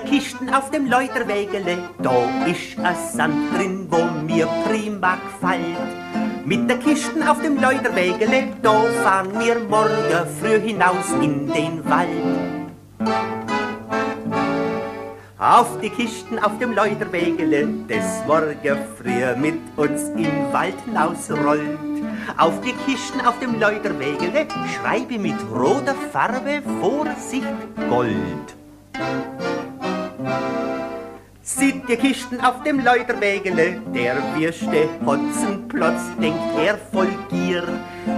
Kisten auf dem Leuterwägele, da ist a Sand drin, wo mir prima gefällt. Mit der Kisten auf dem Leuterwägele, da fahren wir morgen früh hinaus in den Wald. Auf die Kisten auf dem Leuterwägele, des Morgen früh mit uns im Wald hinausrollt. Auf die Kisten auf dem Leuterwägele schreibe mit roter Farbe Vorsicht Gold. Sieht die Kisten auf dem Leuterwägele, der wirste Hotzenplotz, denkt er voll Gier.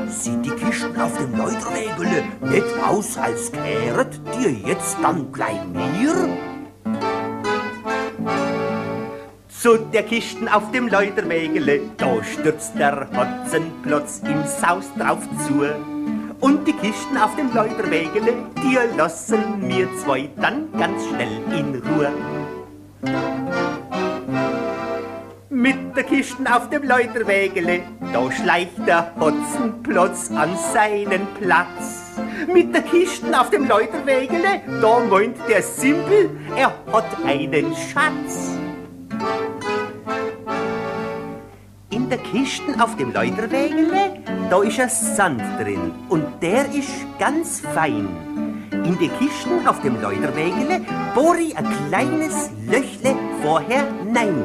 Sieht die Kisten auf dem Leuterwägele nicht aus, als kehret dir jetzt dann gleich mir? Zu der Kisten auf dem Leuterwägele, da stürzt der Hotzenplotz im Saus drauf zu. Und die Kisten auf dem Leuterwägele, die lassen mir zwei dann ganz schnell in Ruhe. Mit der Kisten auf dem Leuterwägele, da schleicht der Hotzenplotz an seinen Platz. Mit der Kisten auf dem Leuterwägele, da meint der Simpel, er hat einen Schatz. In der Kisten auf dem Leuterwägele, da ist ein Sand drin und der ist ganz fein. In die Kisten auf dem Leuterwägele bohr ich ein kleines Löchle vorher nein.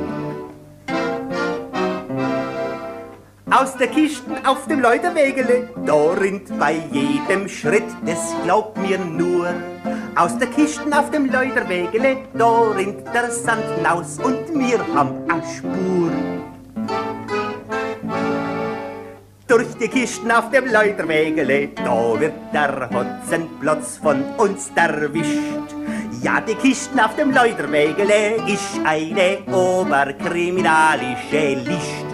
Aus der Kisten auf dem Leuterwägele, da rinnt bei jedem Schritt, das glaubt mir nur. Aus der Kisten auf dem Leuterwägele, da rinnt der Sand hinaus und wir haben a Spur. Durch die Kisten auf dem Leuterwägele, da wird der Hotzenplotz von uns erwischt. Ja, die Kisten auf dem Leuterwägele ist eine oberkriminalische Licht.